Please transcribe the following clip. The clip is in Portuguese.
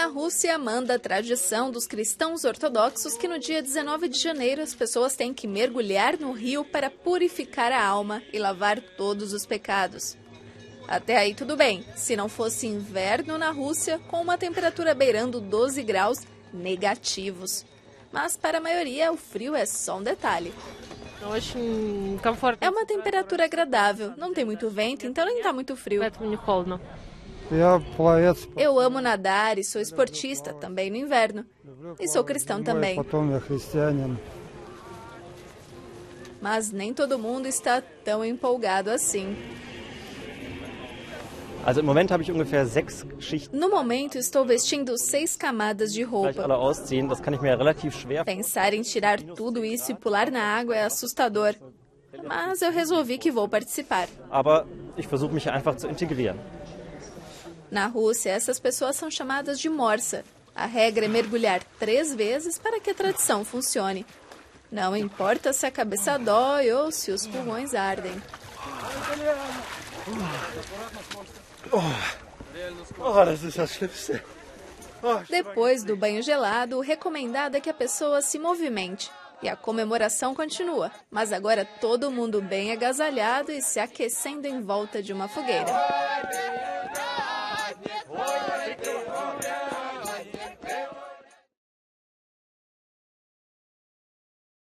Na Rússia, manda a tradição dos cristãos ortodoxos que no dia 19 de janeiro as pessoas têm que mergulhar no rio para purificar a alma e lavar todos os pecados. Até aí tudo bem, se não fosse inverno na Rússia, com uma temperatura beirando 12 graus negativos. Mas para a maioria, o frio é só um detalhe. É uma temperatura agradável, não tem muito vento, então nem está muito frio. Eu amo nadar e sou esportista também no inverno. E sou cristão também. Mas nem todo mundo está tão empolgado assim. Also im Moment habe ich ungefähr sechs Schichten. No momento estou vestindo seis camadas de roupa. alle ausziehen, das kann ich mir relativ schwer. Pensar em tirar tudo isso e pular na água é assustador. Mas eu resolvi que vou participar. Aber ich versuche mich einfach zu integrieren. Na Rússia, essas pessoas são chamadas de morsa. A regra é mergulhar três vezes para que a tradição funcione. Não importa se a cabeça dói ou se os pulmões ardem. Depois do banho gelado, o recomendado é que a pessoa se movimente. E a comemoração continua, mas agora todo mundo bem agasalhado e se aquecendo em volta de uma fogueira.